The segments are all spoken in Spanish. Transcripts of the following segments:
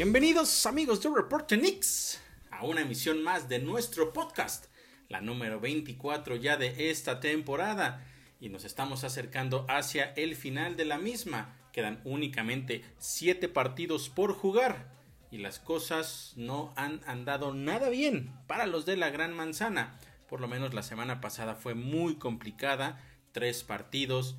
Bienvenidos amigos de Reporte Knicks a una emisión más de nuestro podcast, la número 24 ya de esta temporada y nos estamos acercando hacia el final de la misma. Quedan únicamente 7 partidos por jugar y las cosas no han andado nada bien para los de la Gran Manzana. Por lo menos la semana pasada fue muy complicada, tres partidos,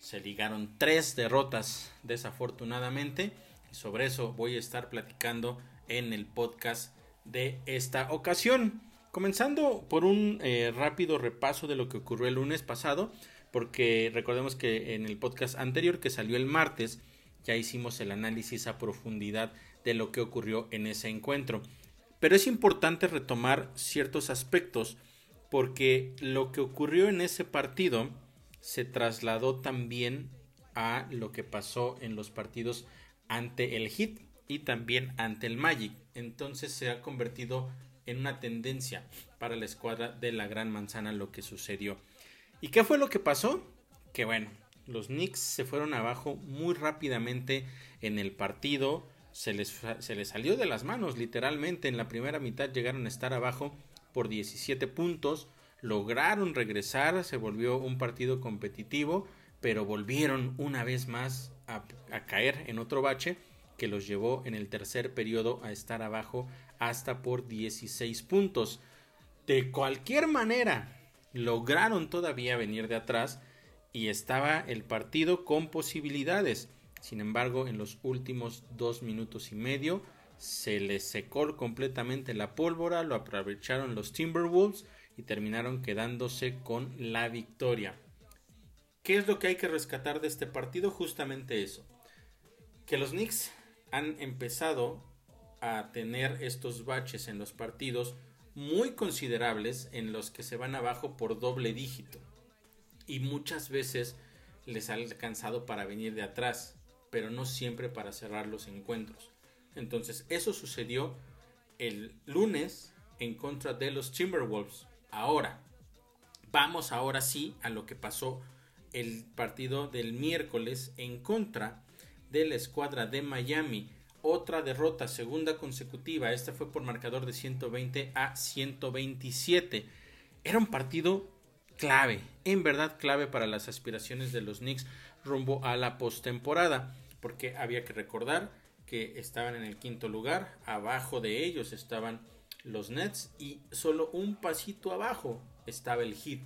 se ligaron tres derrotas desafortunadamente sobre eso voy a estar platicando en el podcast de esta ocasión. Comenzando por un eh, rápido repaso de lo que ocurrió el lunes pasado, porque recordemos que en el podcast anterior que salió el martes ya hicimos el análisis a profundidad de lo que ocurrió en ese encuentro. Pero es importante retomar ciertos aspectos porque lo que ocurrió en ese partido se trasladó también a lo que pasó en los partidos ante el Hit y también ante el Magic. Entonces se ha convertido en una tendencia para la escuadra de la Gran Manzana lo que sucedió. ¿Y qué fue lo que pasó? Que bueno, los Knicks se fueron abajo muy rápidamente en el partido. Se les, se les salió de las manos literalmente. En la primera mitad llegaron a estar abajo por 17 puntos. Lograron regresar, se volvió un partido competitivo, pero volvieron una vez más a, caer en otro bache que los llevó en el tercer periodo a estar abajo hasta por 16 puntos. De cualquier manera, lograron todavía venir de atrás y estaba el partido con posibilidades. Sin embargo, en los últimos dos minutos y medio se les secó completamente la pólvora, lo aprovecharon los Timberwolves y terminaron quedándose con la victoria. ¿Qué es lo que hay que rescatar de este partido? Justamente eso. Que los Knicks han empezado a tener estos baches en los partidos muy considerables en los que se van abajo por doble dígito. Y muchas veces les ha alcanzado para venir de atrás, pero no siempre para cerrar los encuentros. Entonces eso sucedió el lunes en contra de los Timberwolves. Ahora, vamos ahora sí a lo que pasó el partido del miércoles en contra de la escuadra de Miami. Otra derrota, segunda consecutiva. Esta fue por marcador de 120 a 127. Era un partido clave, en verdad clave para las aspiraciones de los Knicks rumbo a la postemporada. Porque había que recordar que estaban en el quinto lugar. Abajo de ellos estaban los Nets y solo un pasito abajo estaba el Heat,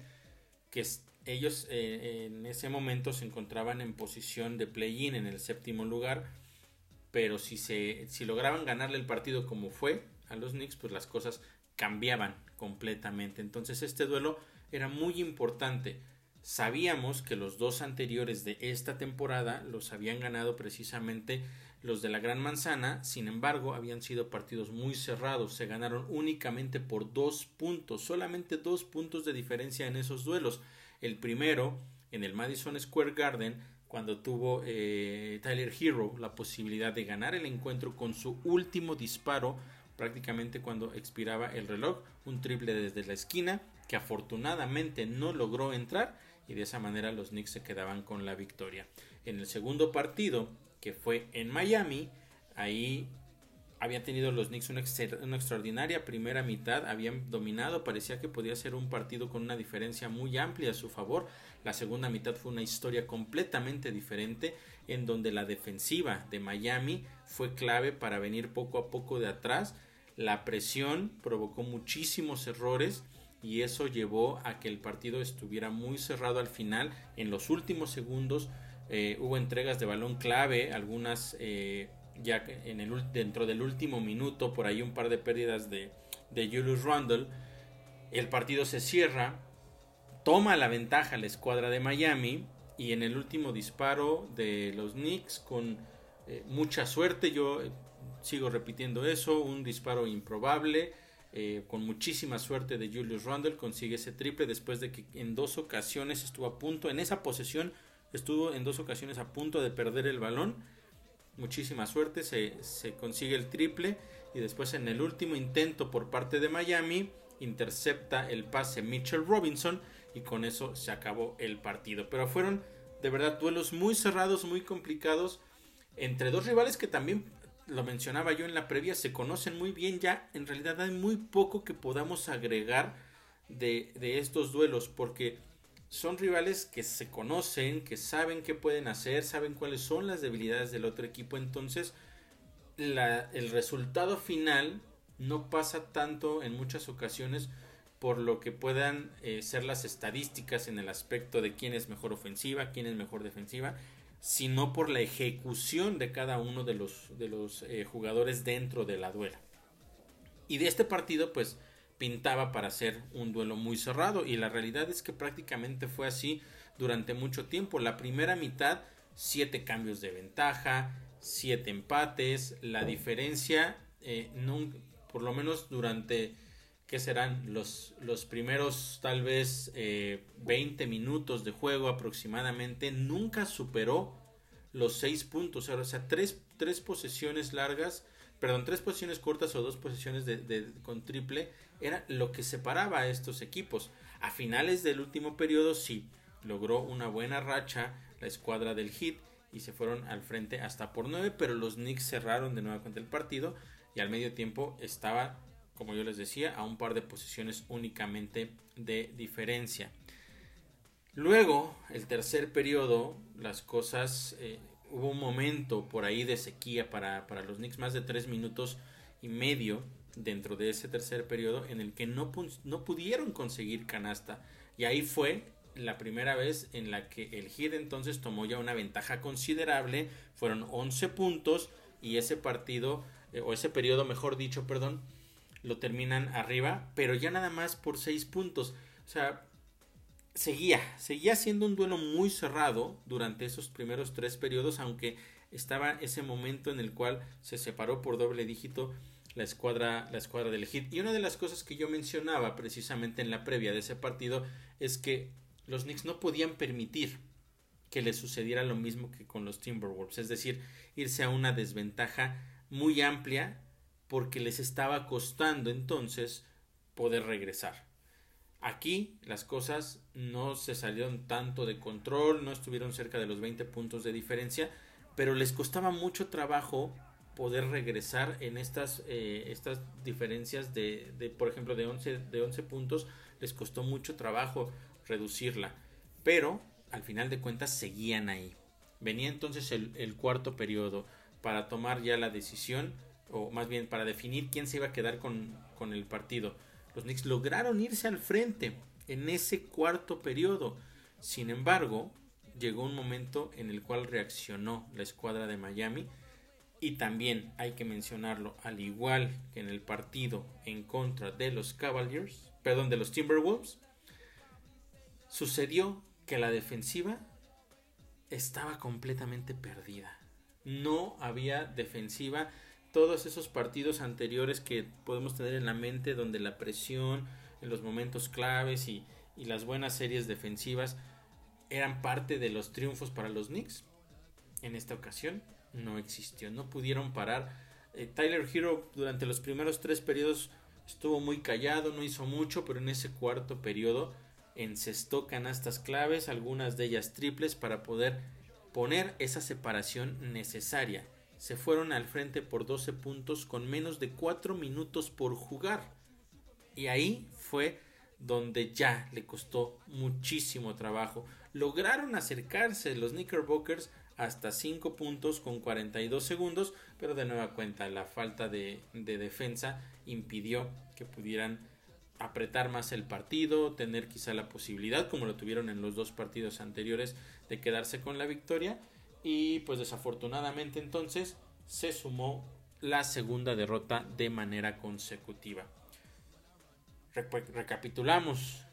que ellos eh, en ese momento se encontraban en posición de play-in en el séptimo lugar, pero si, se, si lograban ganarle el partido como fue a los Knicks, pues las cosas cambiaban completamente. Entonces este duelo era muy importante. Sabíamos que los dos anteriores de esta temporada los habían ganado precisamente los de la Gran Manzana, sin embargo, habían sido partidos muy cerrados, se ganaron únicamente por dos puntos, solamente dos puntos de diferencia en esos duelos. El primero en el Madison Square Garden cuando tuvo eh, Tyler Hero la posibilidad de ganar el encuentro con su último disparo prácticamente cuando expiraba el reloj, un triple desde la esquina que afortunadamente no logró entrar y de esa manera los Knicks se quedaban con la victoria. En el segundo partido, que fue en Miami, ahí habían tenido los Knicks una, extraordinaria primera mitad, habían dominado, parecía que podía ser un partido con una diferencia muy amplia a su favor. La segunda mitad fue una historia completamente diferente en donde la defensiva de Miami fue clave para venir poco a poco de atrás. La presión provocó muchísimos errores y eso llevó a que el partido estuviera muy cerrado al final. En los últimos segundos eh, hubo entregas de balón clave, algunas... Eh, ya en el, dentro del último minuto, por ahí un par de pérdidas de, de Julius Randle, el partido se cierra, toma la ventaja la escuadra de Miami y en el último disparo de los Knicks con eh, mucha suerte, yo eh, sigo repitiendo eso, un disparo improbable, eh, con muchísima suerte de Julius Randle consigue ese triple después de que en dos ocasiones estuvo a punto, en esa posesión estuvo en dos ocasiones a punto de perder el balón muchísima suerte, se, consigue el triple y después en el último intento por parte de Miami intercepta el pase Mitchell Robinson y con eso se acabó el partido. Pero fueron de verdad duelos muy cerrados, muy complicados entre dos rivales que también lo mencionaba yo en la previa, se conocen muy bien ya. En realidad hay muy poco que podamos agregar de, de estos duelos porque son rivales que se conocen, que saben qué pueden hacer, saben cuáles son las debilidades del otro equipo. Entonces, la, el resultado final no pasa tanto en muchas ocasiones por lo que puedan eh, ser las estadísticas en el aspecto de quién es mejor ofensiva, quién es mejor defensiva, sino por la ejecución de cada uno de los, de los eh, jugadores dentro de la duela. Y de este partido, pues pintaba para ser un duelo muy cerrado y la realidad es que prácticamente fue así durante mucho tiempo. La primera mitad, siete cambios de ventaja, siete empates, la diferencia, eh, por lo menos durante que serán los, los primeros tal vez 20 eh, minutos de juego aproximadamente, nunca superó los 6 puntos. O sea, tres, tres posesiones largas, perdón, tres posiciones cortas o dos posiciones con triple era lo que separaba a estos equipos. A finales del último periodo sí logró una buena racha la escuadra del Hit y se fueron al frente hasta por 9, pero los Knicks cerraron de nuevo contra el partido y al medio tiempo estaba como yo les decía, a un par de posiciones únicamente de diferencia. Luego, el tercer periodo, las cosas, eh, hubo un momento por ahí de sequía para, los Knicks, más de tres minutos y medio dentro de ese tercer periodo en el que no, no pudieron conseguir canasta. Y ahí fue la primera vez en la que el Heat entonces tomó ya una ventaja considerable, fueron 11 puntos y ese partido, eh, o ese periodo mejor dicho, perdón, lo terminan arriba, pero ya nada más por 6 puntos. O sea, seguía, seguía siendo un duelo muy cerrado durante esos primeros tres periodos, aunque estaba ese momento en el cual se separó por doble dígito la escuadra, la escuadra del Hit. Y una de las cosas que yo mencionaba precisamente en la previa de ese partido es que los Knicks no podían permitir que le sucediera lo mismo que con los Timberwolves, es decir, irse a una desventaja muy amplia porque les estaba costando entonces poder regresar. Aquí las cosas no se salieron tanto de control, no estuvieron cerca de los 20 puntos de diferencia, pero les costaba mucho trabajo poder regresar en estas, eh, estas diferencias de, de, por ejemplo, de 11, de 11 puntos, les costó mucho trabajo reducirla, pero al final de cuentas seguían ahí. Venía entonces el, el cuarto periodo para tomar ya la decisión o más bien para definir quién se iba a quedar con, el partido. Los Knicks lograron irse al frente en ese cuarto periodo. Sin embargo, llegó un momento en el cual reaccionó la escuadra de Miami y también hay que mencionarlo, al igual que en el partido en contra de los Cavaliers, perdón, de los Timberwolves, sucedió que la defensiva estaba completamente perdida. No había defensiva todos esos partidos anteriores que podemos tener en la mente donde la presión en los momentos claves y, las buenas series defensivas eran parte de los triunfos para los Knicks. En esta ocasión no existió, no pudieron parar. Eh, Tyler Hero durante los primeros tres periodos estuvo muy callado, no hizo mucho, pero en ese cuarto periodo encestó canastas claves, algunas de ellas triples, para poder poner esa separación necesaria se fueron al frente por 12 puntos con menos de 4 minutos por jugar. Y ahí fue donde ya le costó muchísimo trabajo. Lograron acercarse los Knickerbockers hasta 5 puntos con 42 segundos, pero de nueva cuenta la falta de, de, defensa impidió que pudieran apretar más el partido, tener quizá la posibilidad, como lo tuvieron en los dos partidos anteriores, de quedarse con la victoria y pues desafortunadamente entonces se sumó la segunda derrota de manera consecutiva. recapitulamos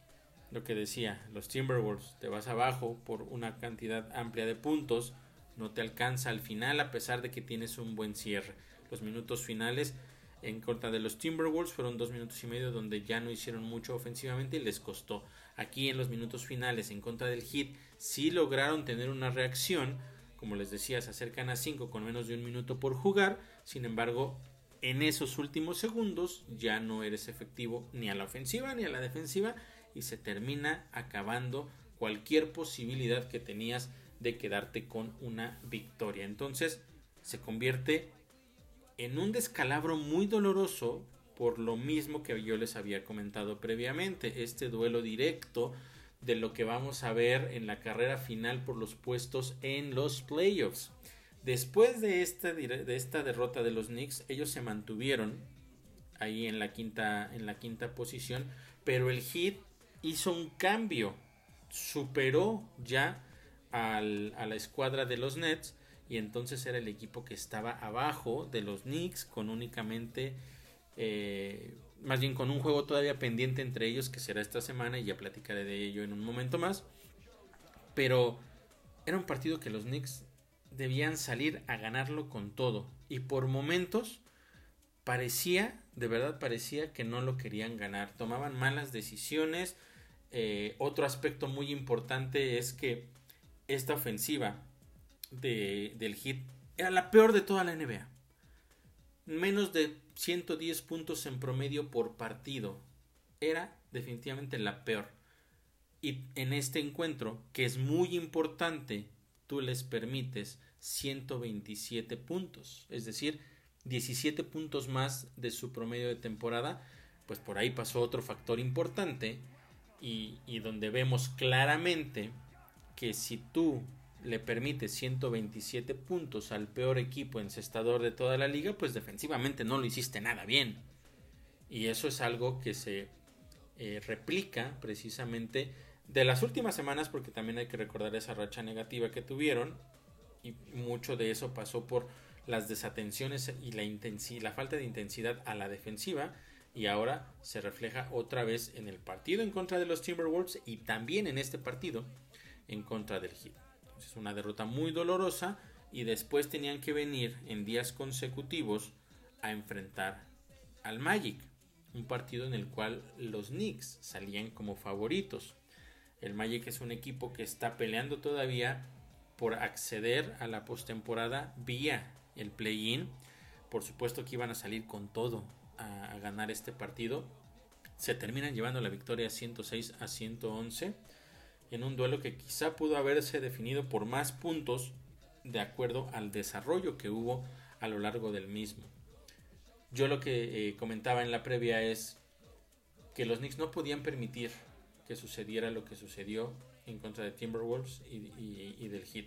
lo que decía, los Timberwolves te vas abajo por una cantidad amplia de puntos, no te alcanza al final a pesar de que tienes un buen cierre. Los minutos finales en contra de los Timberwolves fueron dos minutos y medio donde ya no hicieron mucho ofensivamente y les costó. Aquí en los minutos finales en contra del Heat sí lograron tener una reacción, como les decía, se acercan a 5 con menos de un minuto por jugar. Sin embargo, en esos últimos segundos ya no eres efectivo ni a la ofensiva ni a la defensiva y se termina acabando cualquier posibilidad que tenías de quedarte con una victoria. Entonces se convierte en un descalabro muy doloroso por lo mismo que yo les había comentado previamente, este duelo directo de lo que vamos a ver en la carrera final por los puestos en los playoffs. Después de esta, de esta derrota de los Knicks, ellos se mantuvieron ahí en la quinta, en la quinta posición, pero el Heat hizo un cambio, superó ya a la escuadra de los Nets y entonces era el equipo que estaba abajo de los Knicks con únicamente eh, más bien con un juego todavía pendiente entre ellos que será esta semana y ya platicaré de ello en un momento más. Pero era un partido que los Knicks debían salir a ganarlo con todo. Y por momentos parecía de verdad parecía que no lo querían ganar. Tomaban malas decisiones. Eh, otro aspecto muy importante es que esta ofensiva de, del Hit era la peor de toda la NBA. Menos de 110 puntos en promedio por partido. Era definitivamente la peor. Y en este encuentro, que es muy importante, tú les permites 127 puntos. Es decir, 17 puntos más de su promedio de temporada. Pues por ahí pasó otro factor importante. Y, y donde vemos claramente que si tú le permite 127 puntos al peor equipo encestador de toda la liga, pues defensivamente no lo hiciste nada bien. Y eso es algo que se eh, replica precisamente de las últimas semanas, porque también hay que recordar esa racha negativa que tuvieron, y mucho de eso pasó por las desatenciones y la, la falta de intensidad a la defensiva, y ahora se refleja otra vez en el partido en contra de los Timberwolves y también en este partido en contra del Heat. Es una derrota muy dolorosa y después tenían que venir en días consecutivos a enfrentar al Magic, un partido en el cual los Knicks salían como favoritos. El Magic es un equipo que está peleando todavía por acceder a la postemporada vía el play-in. Por supuesto que iban a salir con todo a, a ganar este partido. Se terminan llevando la victoria 106 a 111 en un duelo que quizá pudo haberse definido por más puntos de acuerdo al desarrollo que hubo a lo largo del mismo. Yo lo que eh, comentaba en la previa es que los Knicks no podían permitir que sucediera lo que sucedió en contra de Timberwolves y, del Heat.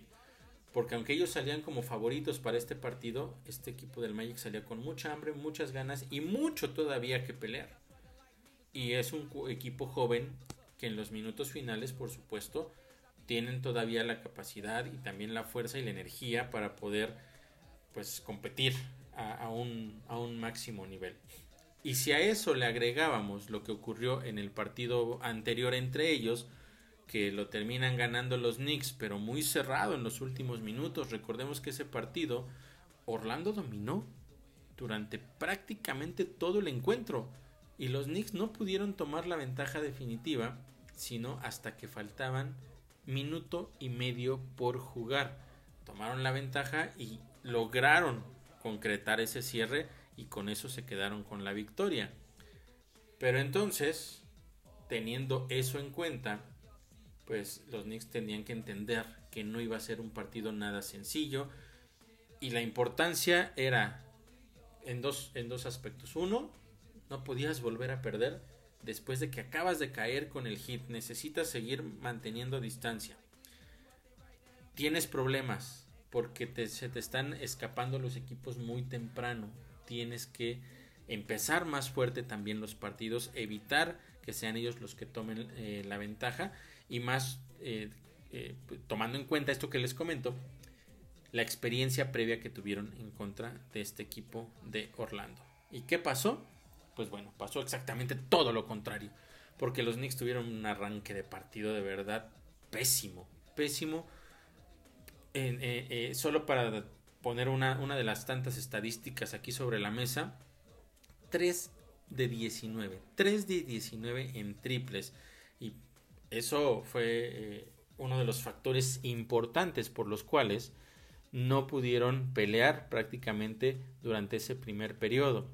Porque aunque ellos salían como favoritos para este partido, este equipo del Magic salía con mucha hambre, muchas ganas y mucho todavía que pelear. Y es un equipo joven que en los minutos finales, por supuesto, tienen todavía la capacidad y también la fuerza y la energía para poder pues competir a, un, a un máximo nivel. Y si a eso le agregábamos lo que ocurrió en el partido anterior entre ellos, que lo terminan ganando los Knicks, pero muy cerrado en los últimos minutos. Recordemos que ese partido Orlando dominó durante prácticamente todo el encuentro y los Knicks no pudieron tomar la ventaja definitiva sino hasta que faltaban minuto y medio por jugar. Tomaron la ventaja y lograron concretar ese cierre y con eso se quedaron con la victoria. Pero entonces, teniendo eso en cuenta, pues los Knicks tenían que entender que no iba a ser un partido nada sencillo y la importancia era en dos, en dos aspectos. Uno, no podías volver a perder después de que acabas de caer con el hit, necesitas seguir manteniendo distancia. Tienes problemas porque se te están escapando los equipos muy temprano. Tienes que empezar más fuerte también los partidos, evitar que sean ellos los que tomen eh, la ventaja y más eh, eh, tomando en cuenta esto que les comento, la experiencia previa que tuvieron en contra de este equipo de Orlando. ¿Y qué pasó? Pues bueno, pasó exactamente todo lo contrario. Porque los Knicks tuvieron un arranque de partido de verdad pésimo. Pésimo. Eh, eh, solo para poner una, una, de las tantas estadísticas aquí sobre la mesa. 3 de 19. 3 de 19 en triples. Y eso fue eh, uno de los factores importantes por los cuales no pudieron pelear prácticamente durante ese primer periodo.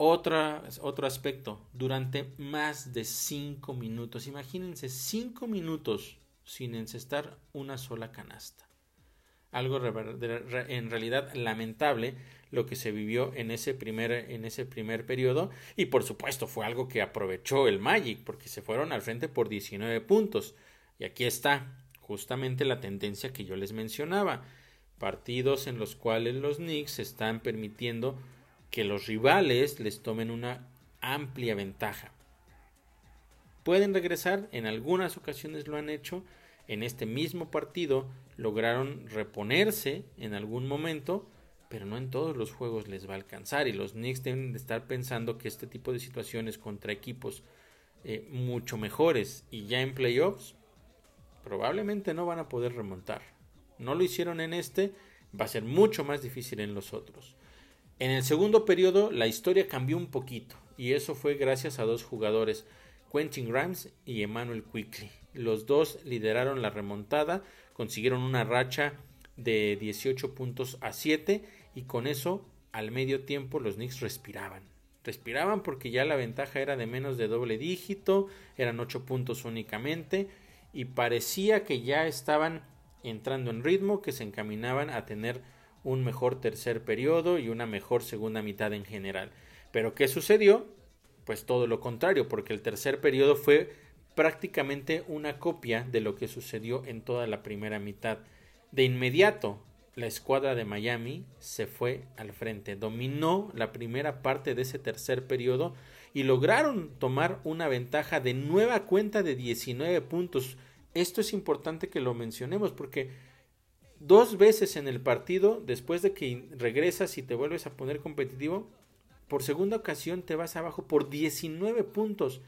Otra, otro aspecto, durante más de 5 minutos, imagínense 5 minutos sin encestar una sola canasta. Algo en realidad lamentable. lo que se vivió en ese primer en ese primer periodo y por supuesto fue algo que aprovechó el Magic porque se fueron al frente por 19 puntos y aquí está justamente la tendencia que yo les mencionaba partidos en los cuales los Knicks están permitiendo que los rivales les tomen una amplia ventaja pueden regresar en algunas ocasiones lo han hecho en este mismo partido lograron reponerse en algún momento pero no en todos los juegos les va a alcanzar y los Knicks deben de estar pensando que este tipo de situaciones contra equipos eh, mucho mejores y ya en playoffs probablemente no van a poder remontar. No lo hicieron en este, va a ser mucho más difícil en los otros. En el segundo periodo la historia cambió un poquito y eso fue gracias a dos jugadores, Quentin Grimes y Emmanuel Quickly. Los dos lideraron la remontada, consiguieron una racha de 18 puntos a 7 y con eso al medio tiempo los Knicks respiraban. Respiraban porque ya la ventaja era de menos de doble dígito, eran 8 puntos únicamente y parecía que ya estaban entrando en ritmo, que se encaminaban a tener un mejor tercer periodo y una mejor segunda mitad en general. Pero ¿qué sucedió? Pues todo lo contrario, porque el tercer periodo fue prácticamente una copia de lo que sucedió en toda la primera mitad. De inmediato, la escuadra de Miami se fue al frente, dominó la primera parte de ese tercer periodo y lograron tomar una ventaja de nueva cuenta de 19 puntos. Esto es importante que lo mencionemos porque dos veces en el partido, después de que regresas y te vuelves a poner competitivo, por segunda ocasión te vas abajo por 19 puntos.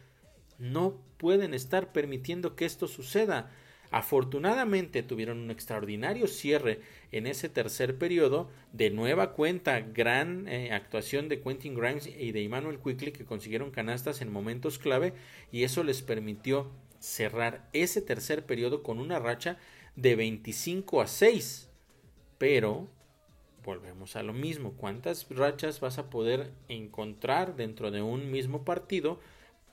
No pueden estar permitiendo que esto suceda. Afortunadamente tuvieron un extraordinario cierre en ese tercer periodo. De nueva cuenta, gran eh, actuación de Quentin Grimes y de Emmanuel Quickly que consiguieron canastas en momentos clave y eso les permitió cerrar ese tercer periodo con una racha de 25 a 6. Pero volvemos a lo mismo. ¿Cuántas rachas vas a poder encontrar dentro de un mismo partido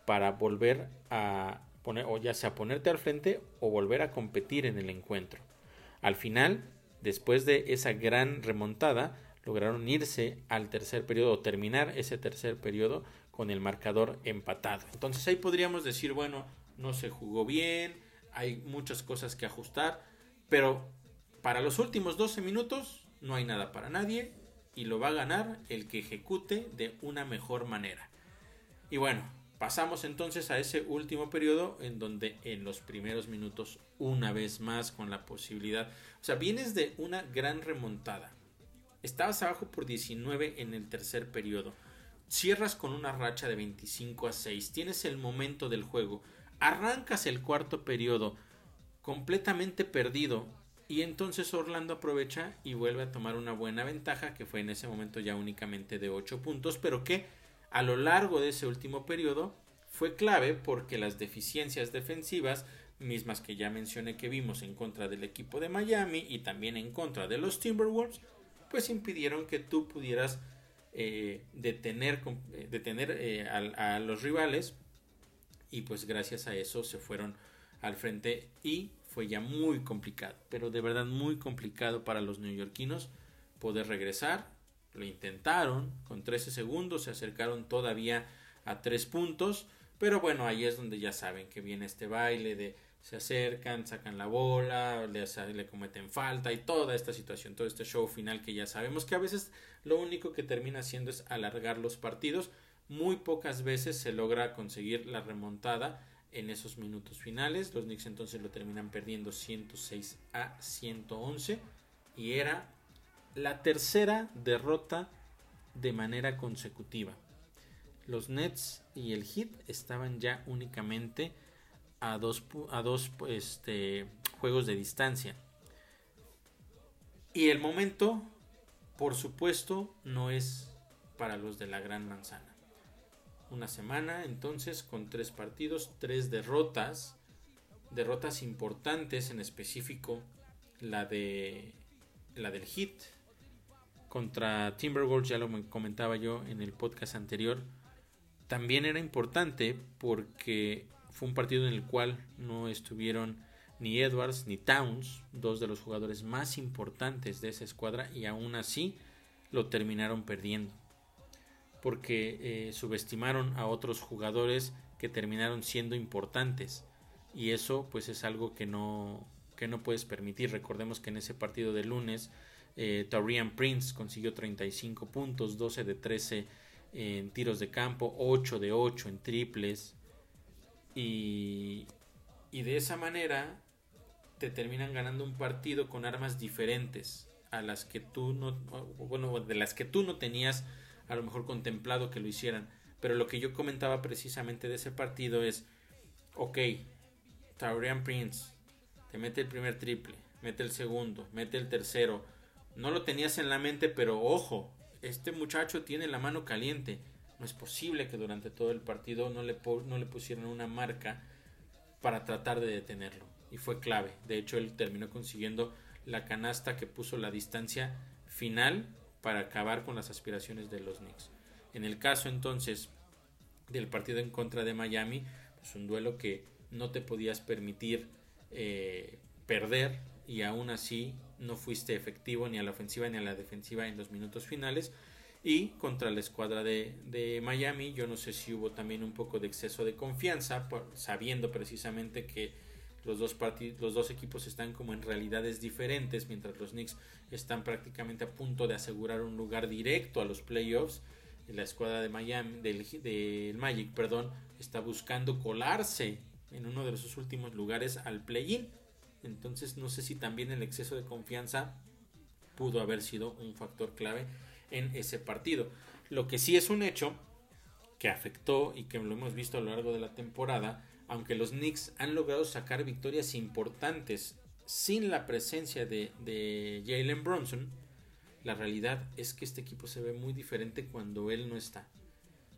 para volver a poner, o ya sea ponerte al frente o volver a competir en el encuentro? Al final, después de esa gran remontada, lograron irse al tercer periodo o terminar ese tercer periodo con el marcador empatado. Entonces ahí podríamos decir, bueno, no se jugó bien, hay muchas cosas que ajustar, pero para los últimos 12 minutos no hay nada para nadie y lo va a ganar el que ejecute de una mejor manera. Y bueno, pasamos entonces a ese último periodo en donde en los primeros minutos una vez más con la posibilidad, o sea, vienes de una gran remontada. Estabas abajo por 19 en el tercer periodo. Cierras con una racha de 25 a 6. Tienes el momento del juego Arrancas el cuarto periodo completamente perdido y entonces Orlando aprovecha y vuelve a tomar una buena ventaja que fue en ese momento ya únicamente de 8 puntos, pero que a lo largo de ese último periodo fue clave porque las deficiencias defensivas mismas que ya mencioné que vimos en contra del equipo de Miami y también en contra de los Timberwolves, pues impidieron que tú pudieras eh, detener, eh, detener eh, a, los rivales y pues gracias a eso se fueron al frente y fue ya muy complicado, pero de verdad muy complicado para los neoyorquinos poder regresar. Lo intentaron con 13 segundos, se acercaron todavía a 3 puntos, pero bueno, ahí es donde ya saben que viene este baile de se acercan, sacan la bola, le, le cometen falta y toda esta situación, todo este show final que ya sabemos que a veces lo único que termina haciendo es alargar los partidos, muy pocas veces se logra conseguir la remontada en esos minutos finales. Los Knicks entonces lo terminan perdiendo 106 a 111 y era la tercera derrota de manera consecutiva. Los Nets y el Heat estaban ya únicamente a dos, este, juegos de distancia. Y el momento, por supuesto, no es para los de la Gran Manzana una semana entonces con tres partidos, tres derrotas, derrotas importantes en específico la de la del Hit contra Timberwolves, ya lo comentaba yo en el podcast anterior, también era importante porque fue un partido en el cual no estuvieron ni Edwards ni Towns, dos de los jugadores más importantes de esa escuadra, y aún así lo terminaron perdiendo. Porque eh, subestimaron a otros jugadores que terminaron siendo importantes. Y eso pues es algo que no, que no puedes permitir. Recordemos que en ese partido de lunes, eh, Prince consiguió 35 puntos, 12 de 13 en tiros de campo, 8 de 8 en triples. Y, y de esa manera te terminan ganando un partido con armas diferentes a las que tú no, bueno, de las que tú no tenías a lo mejor contemplado que lo hicieran. Pero lo que yo comentaba precisamente de ese partido es, ok, Taurian Prince te mete el primer triple, mete el segundo, mete el tercero. No lo tenías en la mente, pero ojo, este muchacho tiene la mano caliente. No es posible que durante todo el partido no le, no le pusieran una marca para tratar de detenerlo. Y fue clave. De hecho, él terminó consiguiendo la canasta que puso la distancia final para acabar con las aspiraciones de los Knicks. En el caso entonces del partido en contra de Miami, es un duelo que no te podías permitir eh, perder y aún así no fuiste efectivo ni a la ofensiva ni a la defensiva en los minutos finales. Y contra la escuadra de, Miami, yo no sé si hubo también un poco de exceso de confianza, sabiendo precisamente que los dos, los dos equipos están como en realidades diferentes, mientras los Knicks están prácticamente a punto de asegurar un lugar directo a los playoffs. La escuadra de Miami, del, del Magic, perdón, está buscando colarse en uno de sus últimos lugares al play-in. Entonces no sé si también el exceso de confianza pudo haber sido un factor clave en ese partido. Lo que sí es un hecho que afectó y que lo hemos visto a lo largo de la temporada, aunque los Knicks han logrado sacar victorias importantes sin la presencia de, Jalen Bronson, la realidad es que este equipo se ve muy diferente cuando él no está.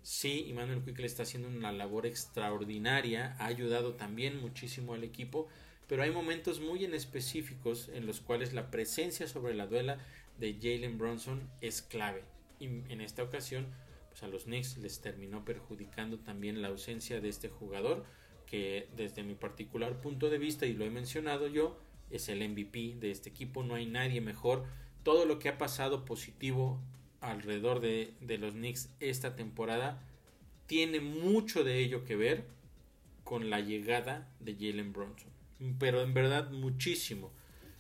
Sí, Emmanuel Quick le está haciendo una labor extraordinaria, ha ayudado también muchísimo al equipo, pero hay momentos muy en específicos en los cuales la presencia sobre la duela de Jalen Bronson es clave. Y en esta ocasión, pues a los Knicks les terminó perjudicando también la ausencia de este jugador, que desde mi particular punto de vista, y lo he mencionado yo, es el MVP de este equipo, no hay nadie mejor. Todo lo que ha pasado positivo alrededor de, los Knicks esta temporada tiene mucho de ello que ver con la llegada de Jalen Bronson. Pero en verdad muchísimo.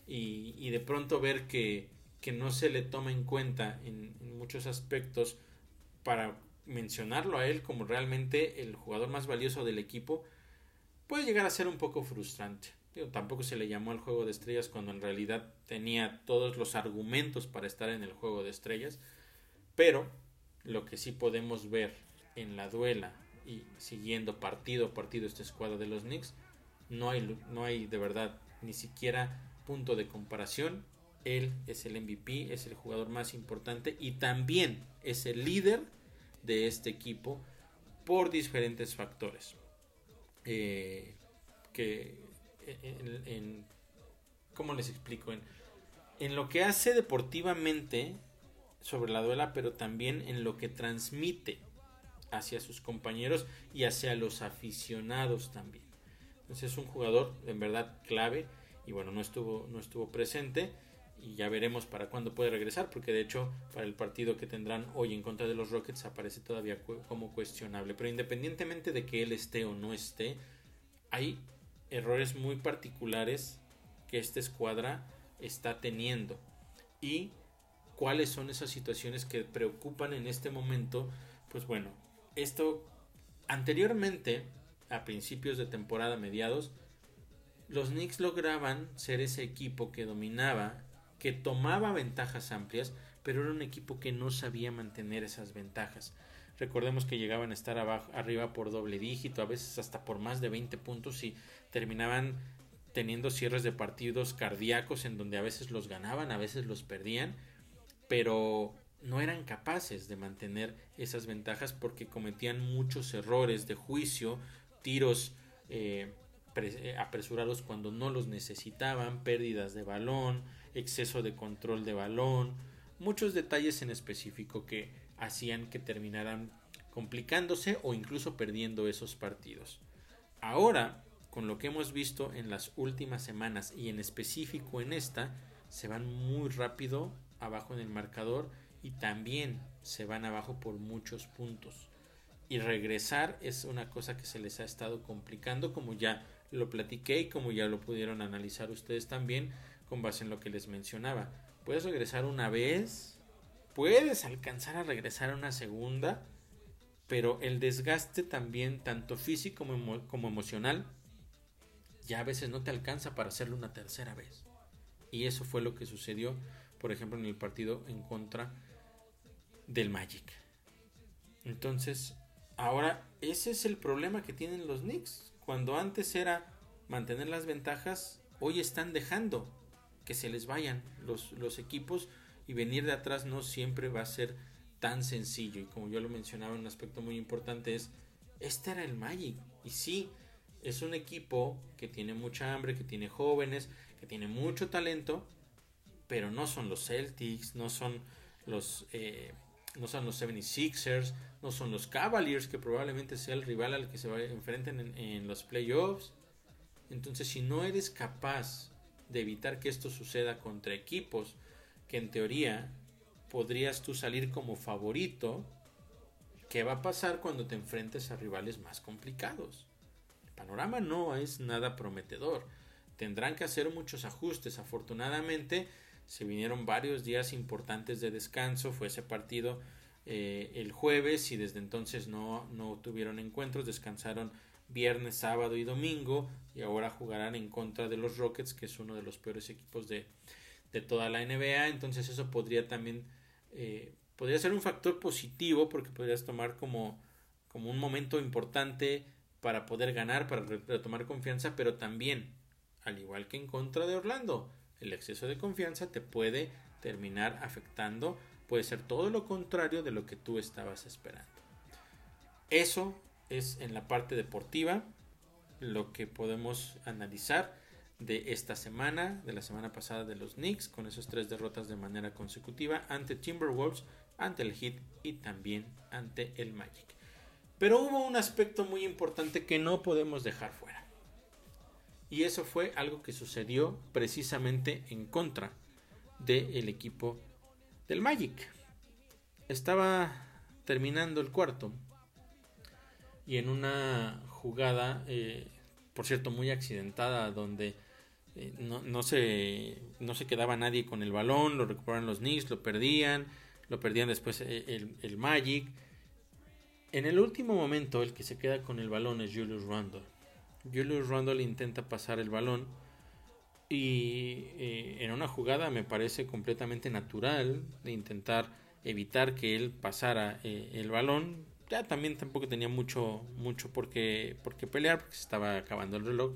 Y, de pronto ver que, que, no se le toma en cuenta en, muchos aspectos para mencionarlo a él como realmente el jugador más valioso del equipo puede llegar a ser un poco frustrante. tampoco se le llamó al juego de estrellas cuando en realidad tenía todos los argumentos para estar en el juego de estrellas pero lo que sí podemos ver en la duela y siguiendo partido a partido esta escuadra de los Knicks, no hay, no hay de verdad ni siquiera punto de comparación. Él es el MVP, es el jugador más importante y también es el líder de este equipo por diferentes factores. Eh, que en, ¿cómo les explico? En, en lo que hace deportivamente sobre la duela, pero también en lo que transmite hacia sus compañeros y hacia los aficionados también. Entonces es un jugador en verdad clave y bueno, no estuvo, no estuvo presente y ya veremos para cuándo puede regresar porque de hecho para el partido que tendrán hoy en contra de los Rockets aparece todavía como cuestionable. Pero independientemente de que él esté o no esté, hay errores muy particulares que esta escuadra está teniendo y cuáles son esas situaciones que preocupan en este momento, pues bueno, esto anteriormente, a principios de temporada, mediados, los Knicks lograban ser ese equipo que dominaba, que tomaba ventajas amplias, pero era un equipo que no sabía mantener esas ventajas. Recordemos que llegaban a estar abajo, arriba por doble dígito, a veces hasta por más de 20 puntos y terminaban teniendo cierres de partidos cardíacos en donde a veces los ganaban, a veces los perdían pero no eran capaces de mantener esas ventajas porque cometían muchos errores de juicio, tiros eh, eh, apresurados cuando no los necesitaban, pérdidas de balón, exceso de control de balón, muchos detalles en específico que hacían que terminaran complicándose o incluso perdiendo esos partidos. Ahora, con lo que hemos visto en las últimas semanas y en específico en esta, se van muy rápido abajo en el marcador y también se van abajo por muchos puntos. Y regresar es una cosa que se les ha estado complicando, como ya lo platiqué y como ya lo pudieron analizar ustedes también con base en lo que les mencionaba. Puedes regresar una vez, puedes alcanzar a regresar una segunda, pero el desgaste también, tanto físico como, como emocional, ya a veces no te alcanza para hacerlo una tercera vez. Y eso fue lo que sucedió, por ejemplo, en el partido en contra del Magic. Entonces, ahora ese es el problema que tienen los Knicks. Cuando antes era mantener las ventajas, hoy están dejando que se les vayan los, los equipos y venir de atrás no siempre va a ser tan sencillo. Y como yo lo mencionaba, un aspecto muy importante es, este era el Magic. Y sí, es un equipo que tiene mucha hambre, que tiene jóvenes, que tiene mucho talento, pero no son los Celtics, no son los, eh, no son los 76ers, no son los Cavaliers, que probablemente sea el rival al que se enfrenten en, en los playoffs. Entonces, si no eres capaz de evitar que esto suceda contra equipos que en teoría podrías tú salir como favorito, ¿qué va a pasar cuando te enfrentes a rivales más complicados? El panorama no es nada prometedor. Tendrán que hacer muchos ajustes. Afortunadamente, se vinieron varios días importantes de descanso. Fue ese partido eh, el jueves y desde entonces no, no tuvieron encuentros. Descansaron viernes, sábado y domingo y ahora jugarán en contra de los Rockets, que es uno de los peores equipos de, de toda la NBA. Entonces eso podría también eh, podría ser un factor positivo porque podrías tomar como, como un momento importante para poder ganar, para retomar confianza, pero también, al igual que en contra de Orlando, el exceso de confianza te puede terminar afectando, puede ser todo lo contrario de lo que tú estabas esperando. Eso es en la parte deportiva lo que podemos analizar de esta semana, de la semana pasada de los Knicks, con esos tres derrotas de manera consecutiva ante Timberwolves, ante el Heat y también ante el Magic. Pero hubo un aspecto muy importante que no podemos dejar fuera. Y eso fue algo que sucedió precisamente en contra del equipo del Magic. Estaba terminando el cuarto y en una jugada, eh, por cierto, muy accidentada, donde eh, no, no, se, no se quedaba nadie con el balón, lo recuperaban los Knicks, lo perdían, lo perdían después eh, el, Magic. En el último momento, el que se queda con el balón es Julius Randle. Julius Randle intenta pasar el balón y en una jugada me parece completamente natural de intentar evitar que él pasara el balón. Ya también tampoco tenía mucho, mucho por qué, por qué pelear porque se estaba acabando el reloj.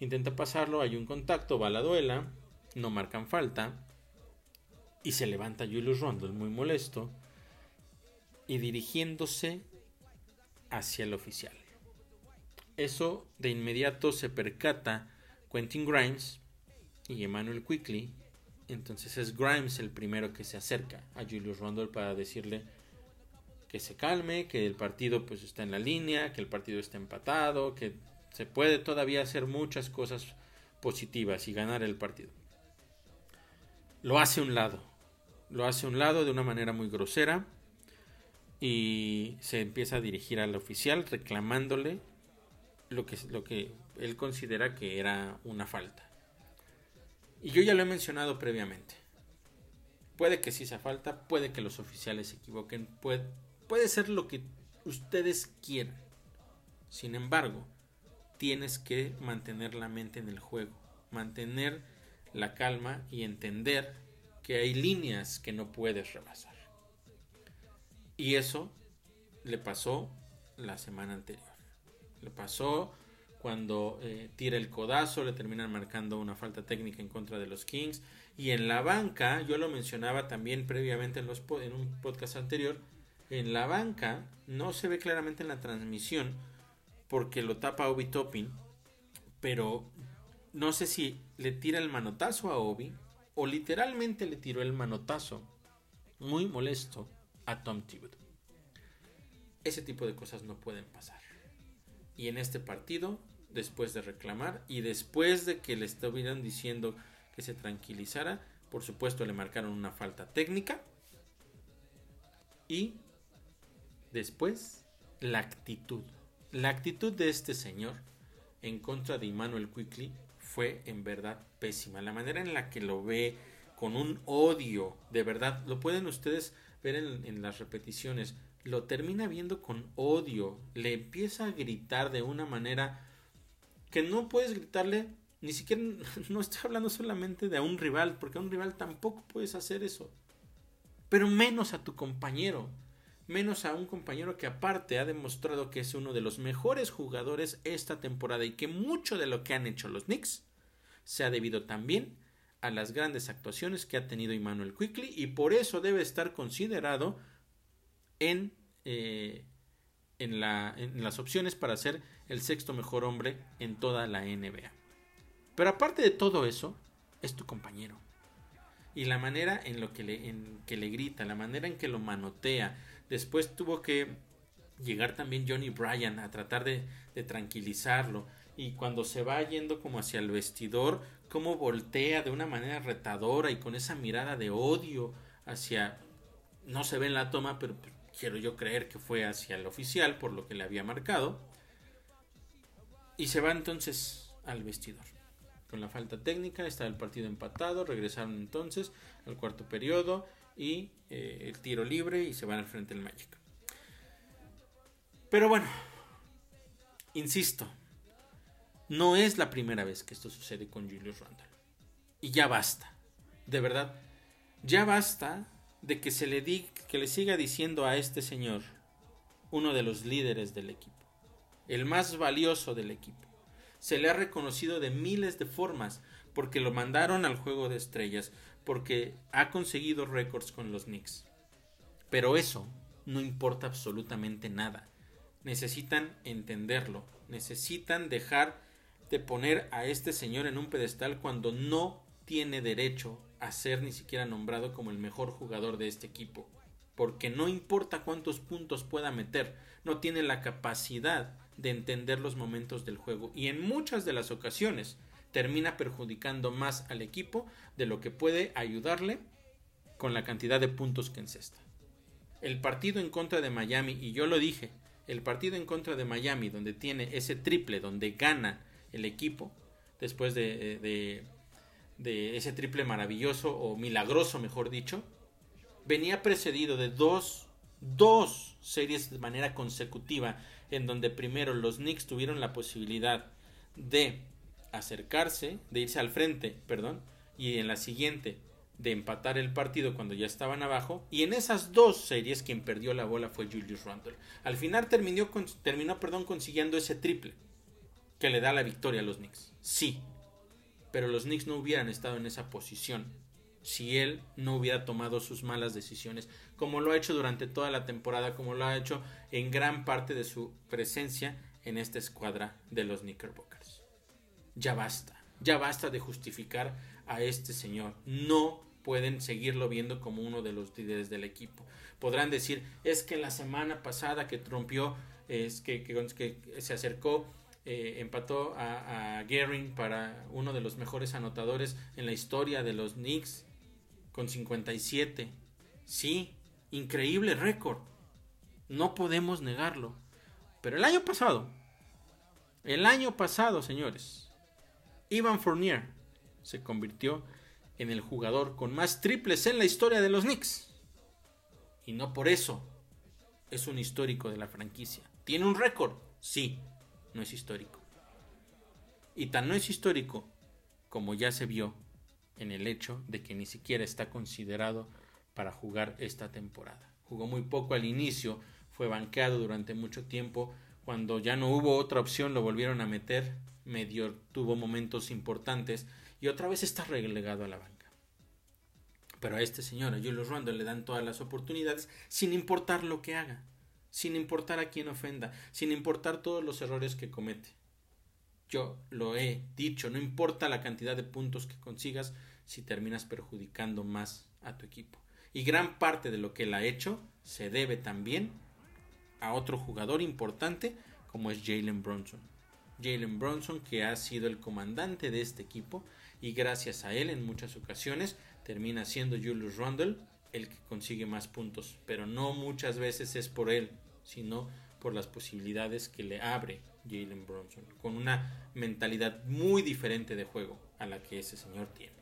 Intenta pasarlo, hay un contacto, va a la duela, no marcan falta. Y se levanta Julius Randle muy molesto y dirigiéndose hacia el oficial. Eso de inmediato se percata Quentin Grimes y Emmanuel Quickly. Entonces es Grimes el primero que se acerca a Julius Randle para decirle que se calme, que el partido pues está en la línea, que el partido está empatado, que se puede todavía hacer muchas cosas positivas y ganar el partido. Lo hace un lado. Lo hace un lado de una manera muy grosera. Y se empieza a dirigir al oficial reclamándole lo que, lo que él considera que era una falta. Y yo ya lo he mencionado previamente. Puede que sí sea falta, puede que los oficiales se equivoquen, puede, puede ser lo que ustedes quieran. Sin embargo, tienes que mantener la mente en el juego, mantener la calma y entender que hay líneas que no puedes rebasar. Y eso le pasó la semana anterior. Le pasó cuando eh, tira el codazo, le terminan marcando una falta técnica en contra de los Kings. Y en la banca, yo lo mencionaba también previamente en, los, en un podcast anterior, en la banca no se ve claramente en la transmisión, porque lo tapa Obi Toppin, pero no sé si le tira el manotazo a Obi o literalmente le tiró el manotazo muy molesto a Tom Thibodeau. Ese tipo de cosas no pueden pasar. Y en este partido, después de reclamar y después de que le estuvieran diciendo que se tranquilizara, por supuesto le marcaron una falta técnica Y después, la actitud. La actitud de este señor en contra de Emmanuel Quickly fue en verdad pésima. La manera en la que lo ve con un odio, de verdad, lo pueden ustedes ver en, las repeticiones, lo termina viendo con odio, le empieza a gritar de una manera que no puedes gritarle, ni siquiera, no estoy hablando solamente de a un rival, porque a un rival tampoco puedes hacer eso, pero menos a tu compañero, menos a un compañero que aparte ha demostrado que es uno de los mejores jugadores esta temporada y que mucho de lo que han hecho los Knicks se ha debido también a las grandes actuaciones que ha tenido Emmanuel Quickly y por eso debe estar considerado en, eh, en, la, en las opciones para ser el sexto mejor hombre en toda la NBA. Pero aparte de todo eso, es tu compañero. Y la manera en, lo en que le grita, la manera en que lo manotea. Después tuvo que llegar también Johnny Bryan a tratar de, tranquilizarlo. Y cuando se va yendo como hacia el vestidor, cómo voltea de una manera retadora y con esa mirada de odio hacia... No se ve en la toma, pero quiero yo creer que fue hacia el oficial por lo que le había marcado. Y se va entonces al vestidor. Con la falta técnica, está el partido empatado, regresaron entonces al cuarto periodo y eh, el tiro libre y se van al frente del Magic. Pero bueno, insisto, no es la primera vez que esto sucede con Julius Randle. Y ya basta. De verdad, ya basta de que se le di, que le siga diciendo a este señor, uno de los líderes del equipo, el más valioso del equipo. Se le ha reconocido de miles de formas porque lo mandaron al juego de estrellas, porque ha conseguido récords con los Knicks. Pero eso no importa absolutamente nada. Necesitan entenderlo, necesitan dejar de poner a este señor en un pedestal cuando no tiene derecho a ser ni siquiera nombrado como el mejor jugador de este equipo. Porque no importa cuántos puntos pueda meter, no tiene la capacidad de entender los momentos del juego y en muchas de las ocasiones termina perjudicando más al equipo de lo que puede ayudarle con la cantidad de puntos que encesta. El partido en contra de Miami, y yo lo dije, el partido en contra de Miami, donde tiene ese triple, donde gana el equipo después de, de, de, ese triple maravilloso o milagroso, mejor dicho, venía precedido de dos, dos series de manera consecutiva en donde primero los Knicks tuvieron la posibilidad de acercarse, de irse al frente, perdón, y en la siguiente de empatar el partido cuando ya estaban abajo y en esas dos series quien perdió la bola fue Julius Randle. Al final terminó, terminó perdón, consiguiendo ese triple que le da la victoria a los Knicks. Sí, pero los Knicks no hubieran estado en esa posición si él no hubiera tomado sus malas decisiones, como lo ha hecho durante toda la temporada, como lo ha hecho en gran parte de su presencia en esta escuadra de los Knickerbockers. Ya basta, ya basta de justificar a este señor. No pueden seguirlo viendo como uno de los líderes del equipo. Podrán decir, es que la semana pasada que trompió, es que, que se acercó eh, empató a, a para uno de los mejores anotadores en la historia de los Knicks con 57. Sí, increíble récord. No podemos negarlo. Pero el año pasado, el año pasado, señores, Ivan Fournier se convirtió en el jugador con más triples en la historia de los Knicks. Y no por eso es un histórico de la franquicia. ¿Tiene un récord? Sí, no es histórico. Y tan no es histórico como ya se vio en el hecho de que ni siquiera está considerado para jugar esta temporada. Jugó muy poco al inicio, fue banqueado durante mucho tiempo, cuando ya no hubo otra opción lo volvieron a meter, medio tuvo momentos importantes y otra vez está relegado a la banca. Pero a este señor, a Julius Randle, le dan todas las oportunidades sin importar lo que haga sin importar a quién ofenda, sin importar todos los errores que comete. Yo lo he dicho, no importa la cantidad de puntos que consigas si terminas perjudicando más a tu equipo. Y gran parte de lo que él ha hecho se debe también a otro jugador importante como es Jalen Bronson. Jalen Bronson que ha sido el comandante de este equipo y gracias a él en muchas ocasiones termina siendo Julius Randle el que consigue más puntos, pero no muchas veces es por él, sino por las posibilidades que le abre Jalen Bronson, con una mentalidad muy diferente de juego a la que ese señor tiene.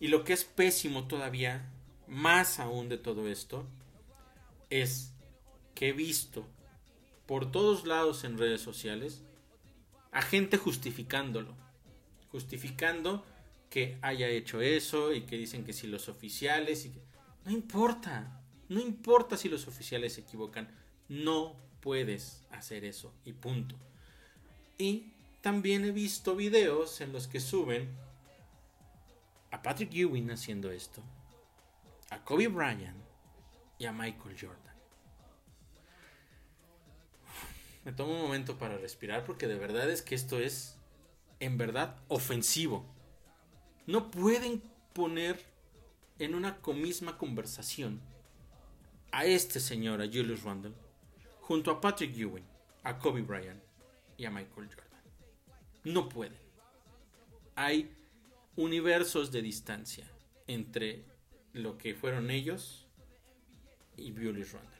Y lo que es pésimo todavía, más aún de todo esto, es que he visto por todos lados en redes sociales a gente justificándolo, justificando que haya hecho eso y que dicen que si los oficiales y no importa, no importa si los oficiales se equivocan, no puedes hacer eso y punto. Y también he visto videos en los que suben a Patrick Ewing haciendo esto, a Kobe Bryant y a Michael Jordan. Me tomo un momento para respirar porque de verdad es que esto es en verdad ofensivo. No pueden poner en una misma conversación a este señor, a Julius Randle, junto a Patrick Ewing, a Kobe Bryant y a Michael Jordan. No pueden. Hay universos de distancia entre lo que fueron ellos y Julius Randle.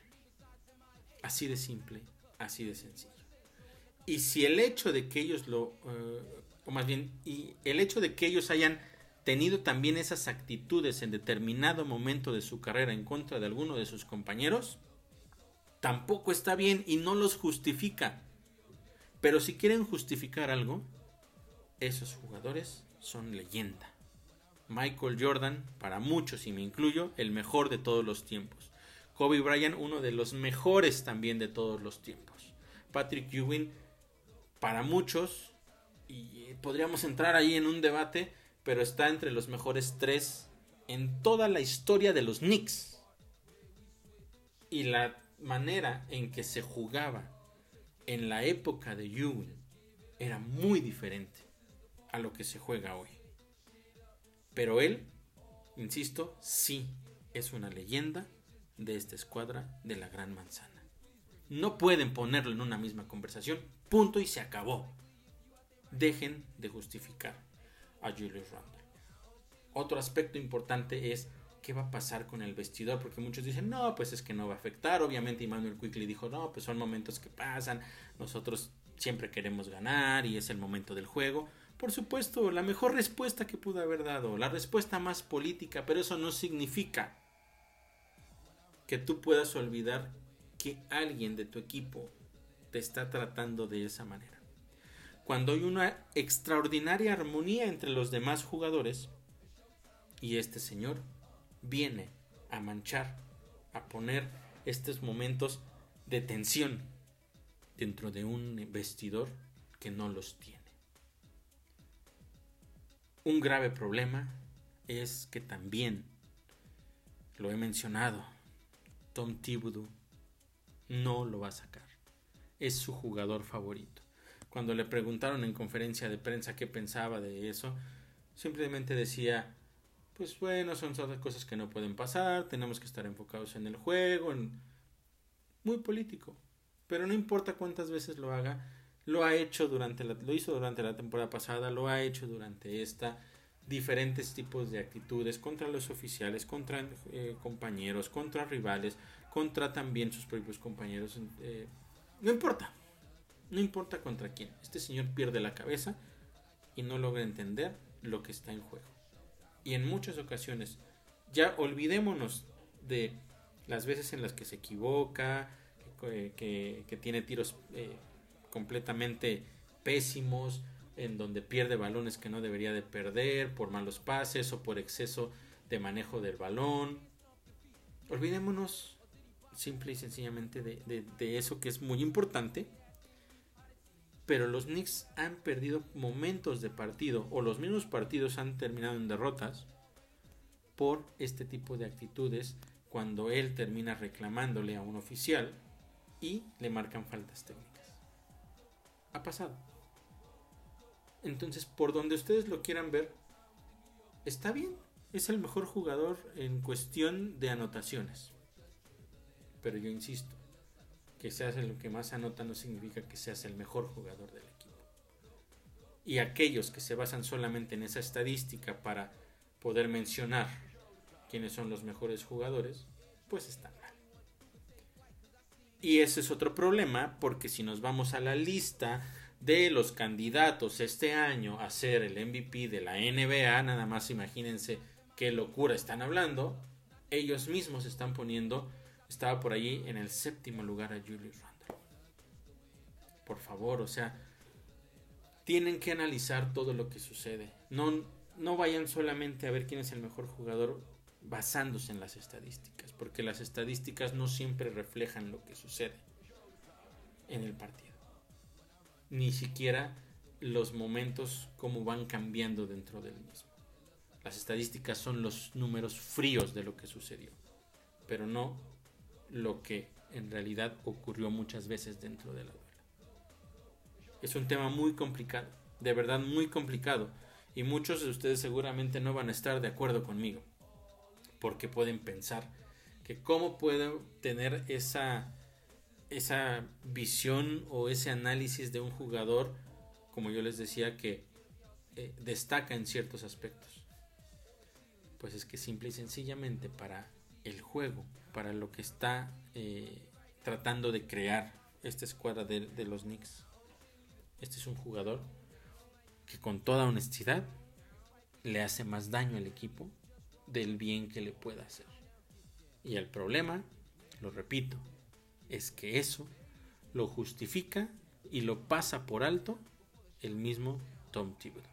Así de simple, así de sencillo. Y si el hecho de que ellos lo, eh, o más bien, y el hecho de que ellos hayan tenido también esas actitudes en determinado momento de su carrera en contra de alguno de sus compañeros, tampoco está bien y no los justifica. Pero si quieren justificar algo, esos jugadores son leyenda. Michael Jordan, para muchos y me incluyo, el mejor de todos los tiempos. Kobe Bryant, uno de los mejores también de todos los tiempos. Patrick Ewing, para muchos, y podríamos entrar ahí en un debate, pero está entre los mejores tres en toda la historia de los Knicks. Y la manera en que se jugaba en la época de Ewing era muy diferente a lo que se juega hoy. Pero él, insisto, sí es una leyenda de esta escuadra de la Gran Manzana. No pueden ponerlo en una misma conversación, punto y se acabó. Dejen de justificar a Julius Randle. Otro aspecto importante es qué va a pasar con el vestidor, porque muchos dicen, no, pues es que no va a afectar. Obviamente Emmanuel Quickly dijo, no, pues son momentos que pasan, nosotros siempre queremos ganar y es el momento del juego. Por supuesto, la mejor respuesta que pudo haber dado, la respuesta más política, pero eso no significa que tú puedas olvidar que alguien de tu equipo te está tratando de esa manera. Cuando hay una extraordinaria armonía entre los demás jugadores y este señor viene a manchar, a poner estos momentos de tensión dentro de un vestidor que no los tiene. Un grave problema es que también, lo he mencionado, Tom Thibodeau no lo va a sacar. Es su jugador favorito. Cuando le preguntaron en conferencia de prensa qué pensaba de eso, simplemente decía, pues bueno, son cosas que no pueden pasar, tenemos que estar enfocados en el juego, en... muy político. Pero no importa cuántas veces lo haga, lo ha hecho durante la, lo hizo durante la temporada pasada, lo ha hecho durante esta, diferentes tipos de actitudes contra los oficiales, contra eh, compañeros, contra rivales, contra también sus propios compañeros. Eh, no importa, no importa contra quién. Este señor pierde la cabeza y no logra entender lo que está en juego y en muchas ocasiones ya olvidémonos de las veces en las que se equivoca, que, tiene tiros eh, completamente pésimos, en donde pierde balones que no debería de perder por malos pases o por exceso de manejo del balón. Olvidémonos simple y sencillamente de, eso que es muy importante. Pero los Knicks han perdido momentos de partido o los mismos partidos han terminado en derrotas por este tipo de actitudes cuando él termina reclamándole a un oficial y le marcan faltas técnicas. Ha pasado. Entonces, por donde ustedes lo quieran ver, está bien. Es el mejor jugador en cuestión de anotaciones. Pero yo insisto, que seas el que más anota no significa que seas el mejor jugador del equipo. Y aquellos que se basan solamente en esa estadística para poder mencionar quiénes son los mejores jugadores, pues están mal. Y ese es otro problema porque si nos vamos a la lista de los candidatos este año a ser el MVP de la NBA, nada más imagínense qué locura están hablando, ellos mismos están poniendo, estaba por allí en el séptimo lugar a Julius Randle. Por favor, o sea, tienen que analizar todo lo que sucede. No, no vayan solamente a ver quién es el mejor jugador basándose en las estadísticas, porque las estadísticas no siempre reflejan lo que sucede en el partido. Ni siquiera los momentos como van cambiando dentro del mismo. Las estadísticas son los números fríos de lo que sucedió, pero no lo que en realidad ocurrió muchas veces dentro de la duela. Es un tema muy complicado, de verdad muy complicado, y muchos de ustedes seguramente no van a estar de acuerdo conmigo porque pueden pensar que cómo puedo tener esa, esa visión o ese análisis de un jugador, como yo les decía, que eh, destaca en ciertos aspectos. Pues es que simple y sencillamente para el juego, para lo que está eh, tratando de crear esta escuadra de, de los Knicks, este es un jugador que con toda honestidad le hace más daño al equipo del bien que le pueda hacer. Y el problema, lo repito, es que eso lo justifica y lo pasa por alto el mismo Tom Thibodeau.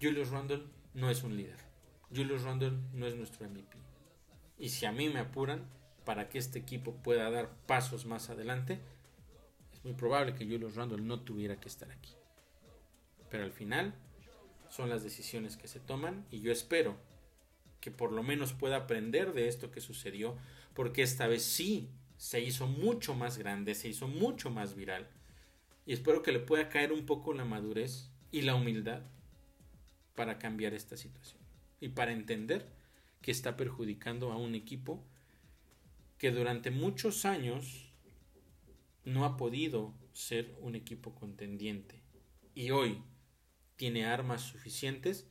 Julius Randle no es un líder. Julius Randle no es nuestro MVP. Y si a mí me apuran para que este equipo pueda dar pasos más adelante, es muy probable que Julius Randle no tuviera que estar aquí. Pero al final son las decisiones que se toman y yo espero que por lo menos pueda aprender de esto que sucedió, porque esta vez sí se hizo mucho más grande, se hizo mucho más viral. Y espero que le pueda caer un poco la madurez y la humildad para cambiar esta situación y para entender que está perjudicando a un equipo que durante muchos años no ha podido ser un equipo contendiente. Y hoy, tiene armas suficientes,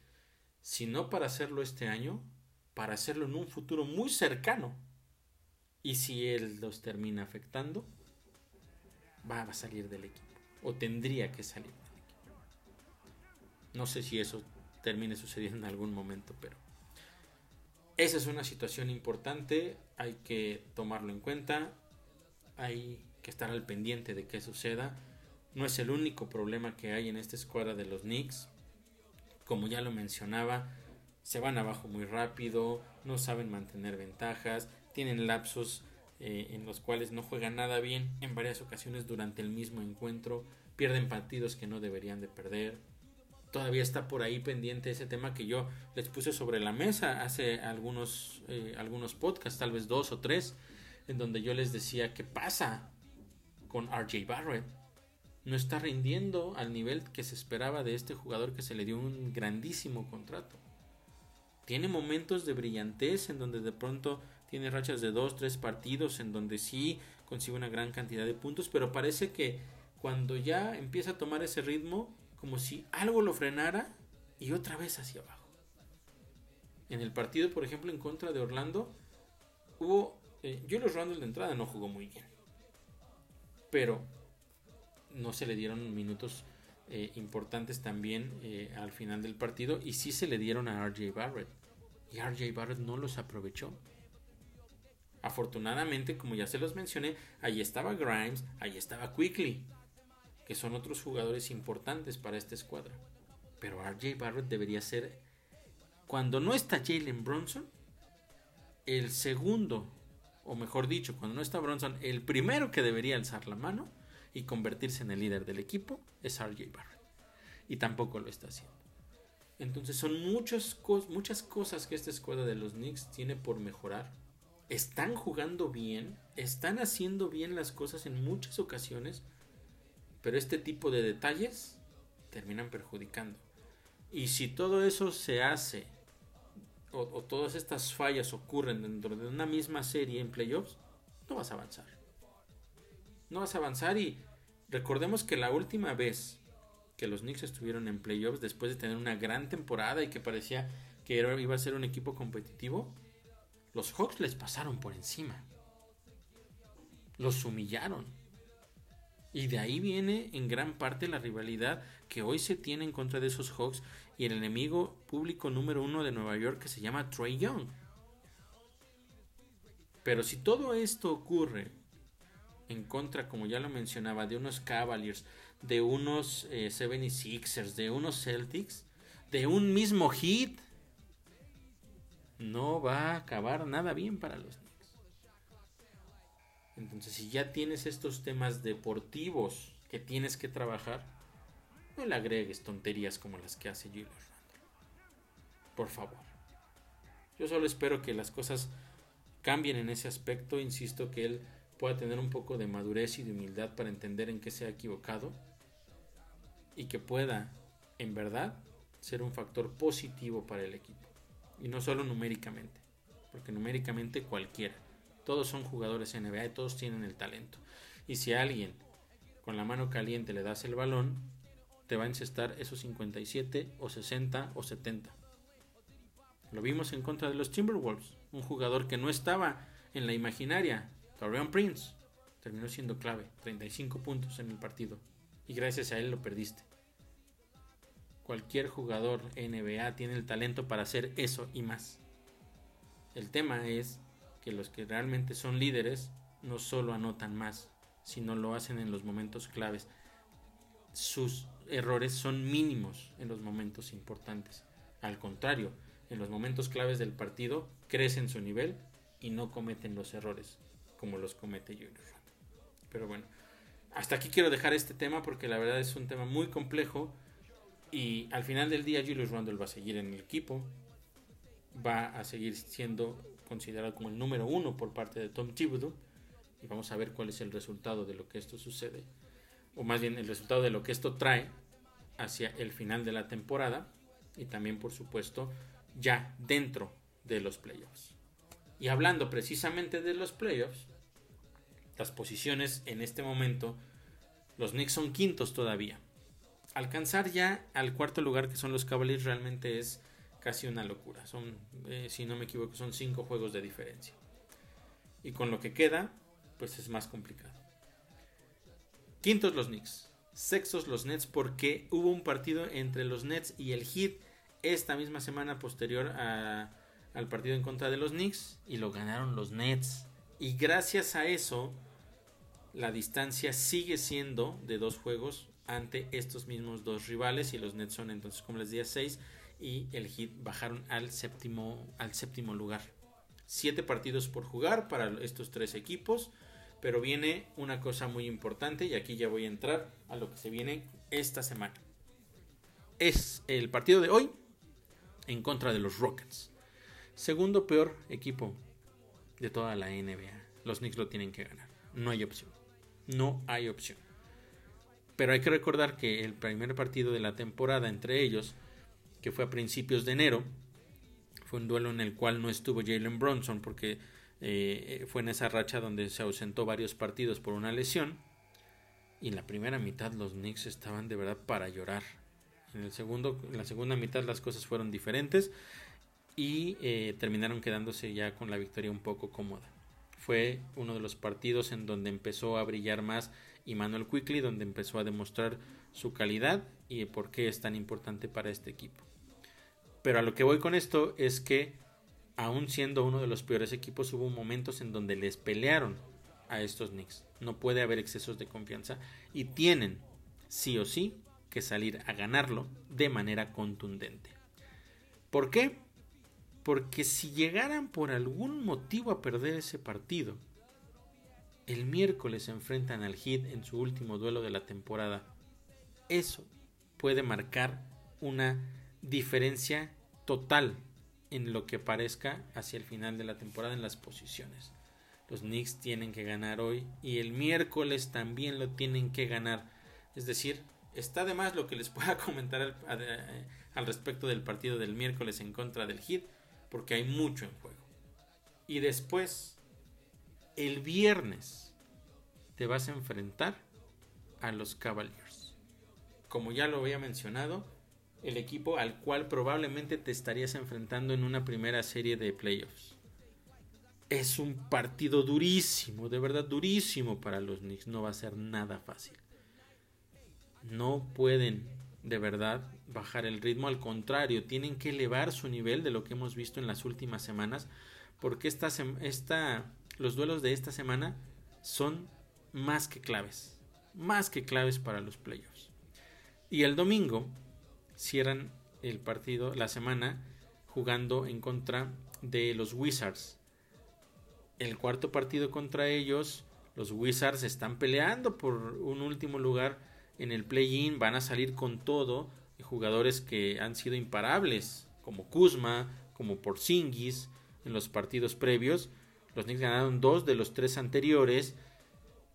si no para hacerlo este año, para hacerlo en un futuro muy cercano. Y si él los termina afectando, va a salir del equipo. O tendría que salir del equipo. No sé si eso termine sucediendo en algún momento, pero esa es una situación importante. Hay que tomarlo en cuenta. Hay que estar al pendiente de qué suceda no es el único problema que hay en esta escuadra de los Knicks. Como ya lo mencionaba, se van abajo muy rápido, no saben mantener ventajas, tienen lapsos eh, en los cuales no juegan nada bien en varias ocasiones durante el mismo encuentro, pierden partidos que no deberían de perder. Todavía está por ahí pendiente ese tema que yo les puse sobre la mesa hace algunos, eh, algunos podcasts, tal vez dos o tres, en donde yo les decía qué pasa con RJ Barrett no está rindiendo al nivel que se esperaba de este jugador que se le dio un grandísimo contrato. Tiene momentos de brillantez en donde de pronto tiene rachas de dos, tres partidos en donde sí consigue una gran cantidad de puntos, pero parece que cuando ya empieza a tomar ese ritmo, como si algo lo frenara y otra vez hacia abajo. En el partido, por ejemplo, en contra de Orlando, hubo. Eh, Julius Randle de entrada no jugó muy bien. Pero no se le dieron minutos eh, importantes también eh, al final del partido y sí se le dieron a RJ Barrett. Y RJ Barrett no los aprovechó. Afortunadamente, como ya se los mencioné, ahí estaba Grimes, ahí estaba Quickly, que son otros jugadores importantes para esta escuadra. Pero RJ Barrett debería ser, cuando no está Jalen Bronson, el segundo, o mejor dicho, cuando no está Bronson, el primero que debería alzar la mano y convertirse en el líder del equipo es RJ Barrett. Y tampoco lo está haciendo. Entonces son muchas, muchas cosas que esta escuadra de los Knicks tiene por mejorar. Están jugando bien, están haciendo bien las cosas en muchas ocasiones, pero este tipo de detalles terminan perjudicando. Y si todo eso se hace, o, todas estas fallas ocurren dentro de una misma serie en playoffs, no vas a avanzar no vas a avanzar y recordemos que la última vez que los Knicks estuvieron en playoffs después de tener una gran temporada y que parecía que iba a ser un equipo competitivo, los Hawks les pasaron por encima. Los humillaron. Y de ahí viene en gran parte la rivalidad que hoy se tiene en contra de esos Hawks y el enemigo público número uno de Nueva York que se llama Trey Young. Pero si todo esto ocurre en contra, como ya lo mencionaba, de unos Cavaliers, de unos eh, 76ers, de unos Celtics, de un mismo hit, no va a acabar nada bien para los. Entonces, si ya tienes estos temas deportivos que tienes que trabajar, no le agregues tonterías como las que hace Randle. Por favor. Yo solo espero que las cosas cambien en ese aspecto. Insisto que él pueda tener un poco de madurez y de humildad para entender en qué se ha equivocado. Y que pueda, en verdad, ser un factor positivo para el equipo. Y no solo numéricamente. Porque numéricamente cualquiera. Todos son jugadores NBA y todos tienen el talento. Y si alguien con la mano caliente le das el balón, te va a encestar esos 57 o 60 o 70. Lo vimos en contra de los Timberwolves, un jugador que no estaba en la imaginaria, Torian Prince, terminó siendo clave, 35 puntos en el partido, y gracias a él lo perdiste. Cualquier jugador NBA tiene el talento para hacer eso y más. El tema es que los que realmente son líderes no solo anotan más, sino lo hacen en los momentos claves. Sus errores son mínimos en los momentos importantes. Al contrario, en los momentos claves del partido crecen su nivel y no cometen los errores como los comete Julius Pero bueno, hasta aquí quiero dejar este tema porque la verdad es un tema muy complejo y al final del día Julius Randle va a seguir en el equipo, va a seguir siendo considerado como el número uno por parte de Tom Thibodeau y vamos a ver cuál es el resultado de lo que esto sucede o más bien el resultado de lo que esto trae hacia el final de la temporada y también por supuesto ya dentro de los playoffs. Y hablando precisamente de los playoffs, las posiciones en este momento, los Knicks son quintos todavía. Alcanzar ya al cuarto lugar que son los Cavaliers realmente es casi una locura. Son, eh, si no me equivoco, son cinco juegos de diferencia. Y con lo que queda, pues es más complicado. Quintos los Knicks. Sextos los Nets porque hubo un partido entre los Nets y el Heat esta misma semana posterior al partido en contra de los Knicks y lo ganaron los Nets. Y gracias a eso, la distancia sigue siendo de dos juegos ante estos mismos dos rivales y los Nets son entonces como les decía 6 y el Heat bajaron al séptimo, al séptimo lugar. Siete partidos por jugar para estos tres equipos. Pero viene una cosa muy importante y aquí ya voy a entrar a lo que se viene esta semana. Es el partido de hoy en contra de los Rockets. Segundo peor equipo de toda la NBA. Los Knicks lo tienen que ganar. No hay opción. No hay opción. Pero hay que recordar que el primer partido de la temporada entre ellos, que fue a principios de enero, fue un duelo en el cual no estuvo Jalen Bronson porque eh, fue en esa racha donde se ausentó varios partidos por una lesión. Y en la primera mitad los Knicks estaban de verdad para llorar. En, el segundo, en la segunda mitad las cosas fueron diferentes y eh, terminaron quedándose ya con la victoria un poco cómoda. Fue uno de los partidos en donde empezó a brillar más Emmanuel Quickly, donde empezó a demostrar su calidad y por qué es tan importante para este equipo. Pero a lo que voy con esto es que aún siendo uno de los peores equipos, hubo momentos en donde les pelearon a estos Knicks. No puede haber excesos de confianza y tienen, sí o sí, que salir a ganarlo de manera contundente. ¿Por qué? Porque si llegaran por algún motivo a perder ese partido, el miércoles se enfrentan al Heat en su último duelo de la temporada. Eso puede marcar una diferencia total en lo que parezca hacia el final de la temporada en las posiciones. Los Knicks tienen que ganar hoy y el miércoles también lo tienen que ganar. Es decir, está de más lo que les pueda comentar al, respecto del partido del miércoles en contra del Heat, porque hay mucho en juego. Y después, el viernes, te vas a enfrentar a los Cavaliers. Como ya lo había mencionado, el equipo al cual probablemente te estarías enfrentando en una primera serie de playoffs. Es un partido durísimo, de verdad durísimo para los Knicks. No va a ser nada fácil. No pueden de verdad bajar el ritmo, al contrario, tienen que elevar su nivel de lo que hemos visto en las últimas semanas, porque esta, esta, los duelos de esta semana son más que claves, más que claves para los playoffs. Y el domingo cierran el partido, la semana, jugando en contra de los Wizards. El cuarto partido contra ellos, los Wizards están peleando por un último lugar en el play-in, van a salir con todo. Jugadores que han sido imparables, como Kuzma, como Porzingis, en los partidos previos. Los Knicks ganaron dos de los tres anteriores.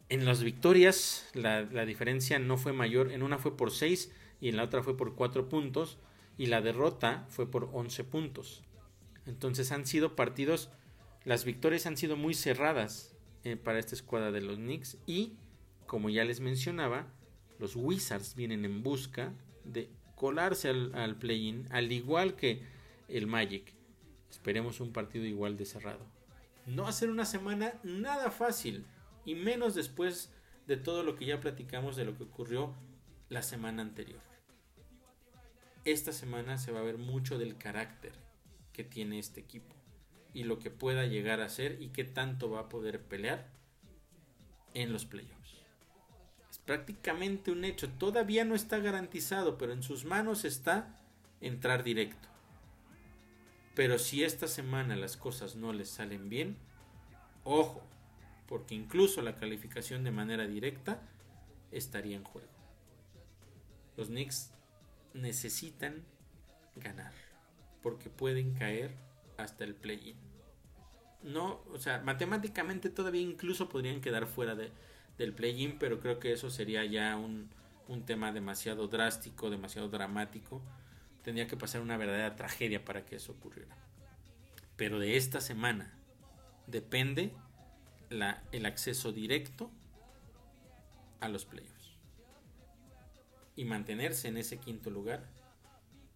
En las victorias, la, la diferencia no fue mayor. En una fue por seis y en la otra fue por 4 puntos y la derrota fue por 11 puntos. Entonces han sido partidos, las victorias han sido muy cerradas eh, para esta escuadra de los Knicks y, como ya les mencionaba, los Wizards vienen en busca de colarse al, al play-in, al igual que el Magic. Esperemos un partido igual de cerrado. No ser una semana nada fácil, y menos después de todo lo que ya platicamos de lo que ocurrió la semana anterior esta semana se va a ver mucho del carácter que tiene este equipo y lo que pueda llegar a ser y qué tanto va a poder pelear en los playoffs. Es prácticamente un hecho, todavía no está garantizado, pero en sus manos está entrar directo. Pero si esta semana las cosas no les salen bien, ojo, porque incluso la calificación de manera directa estaría en juego. Los Knicks necesitan ganar porque pueden caer hasta el play-in. No, o sea, matemáticamente todavía incluso podrían quedar fuera de, del play-in, pero creo que eso sería ya un, un tema demasiado drástico, demasiado dramático. Tendría que pasar una verdadera tragedia para que eso ocurriera. Pero de esta semana depende la, el acceso directo a los playoffs y mantenerse en ese quinto lugar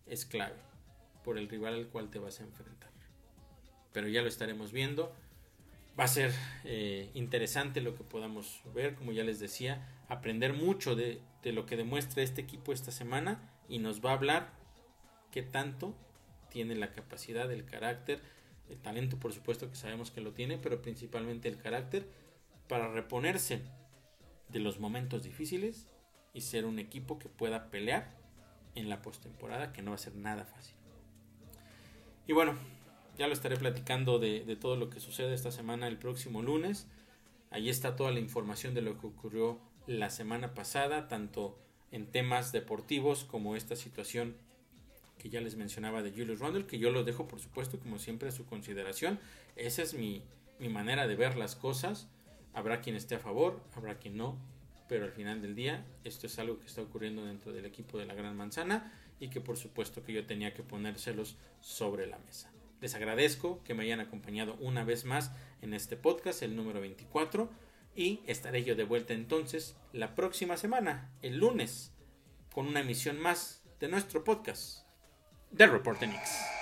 es clave por el rival al cual te vas a enfrentar. Pero ya lo estaremos viendo. Va a ser eh, interesante lo que podamos ver, como ya les decía, aprender mucho de, de lo que demuestra este equipo esta semana y nos va a hablar qué tanto tiene la capacidad, el carácter, el talento por supuesto que sabemos que lo tiene, pero principalmente el carácter para reponerse de los momentos difíciles y ser un equipo que pueda pelear en la postemporada, que no va a ser nada fácil. Y bueno, ya lo estaré platicando de, todo lo que sucede esta semana el próximo lunes. Ahí está toda la información de lo que ocurrió la semana pasada, tanto en temas deportivos como esta situación que ya les mencionaba de Julius Randle, que yo lo dejo por supuesto como siempre a su consideración. Esa es mi, mi manera de ver las cosas. Habrá quien esté a favor, habrá quien no pero al final del día esto es algo que está ocurriendo dentro del equipo de la Gran Manzana y que por supuesto que yo tenía que ponérselos sobre la mesa. Les agradezco que me hayan acompañado una vez más en este podcast, el número 24, y estaré yo de vuelta entonces la próxima semana, el lunes, con una emisión más de nuestro podcast, The Reporter Knicks.